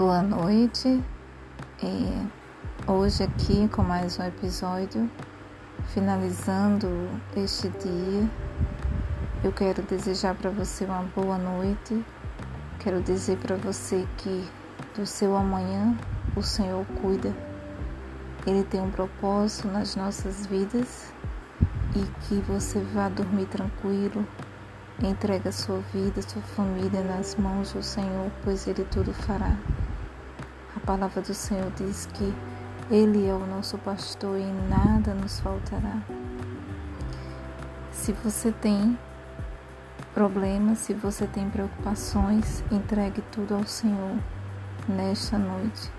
Boa noite. Hoje aqui com mais um episódio, finalizando este dia, eu quero desejar para você uma boa noite. Quero dizer para você que do seu amanhã o Senhor cuida. Ele tem um propósito nas nossas vidas e que você vá dormir tranquilo. Entrega sua vida, sua família nas mãos do Senhor, pois Ele tudo fará. A palavra do Senhor diz que Ele é o nosso pastor e nada nos faltará. Se você tem problemas, se você tem preocupações, entregue tudo ao Senhor nesta noite,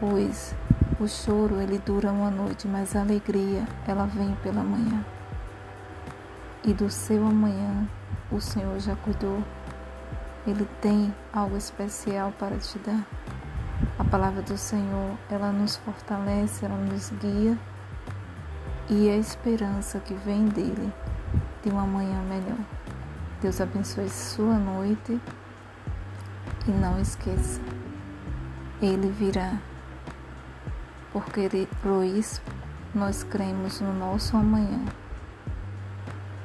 pois o choro ele dura uma noite, mas a alegria ela vem pela manhã. E do seu amanhã o Senhor já cuidou. Ele tem algo especial para te dar. A palavra do Senhor, ela nos fortalece, ela nos guia e a esperança que vem dele de uma manhã melhor. Deus abençoe sua noite e não esqueça, ele virá porque por isso nós cremos no nosso amanhã,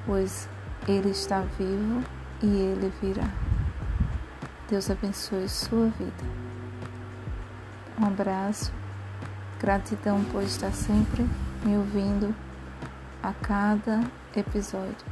pois Ele está vivo e Ele virá. Deus abençoe sua vida. Um abraço, gratidão por estar sempre me ouvindo a cada episódio.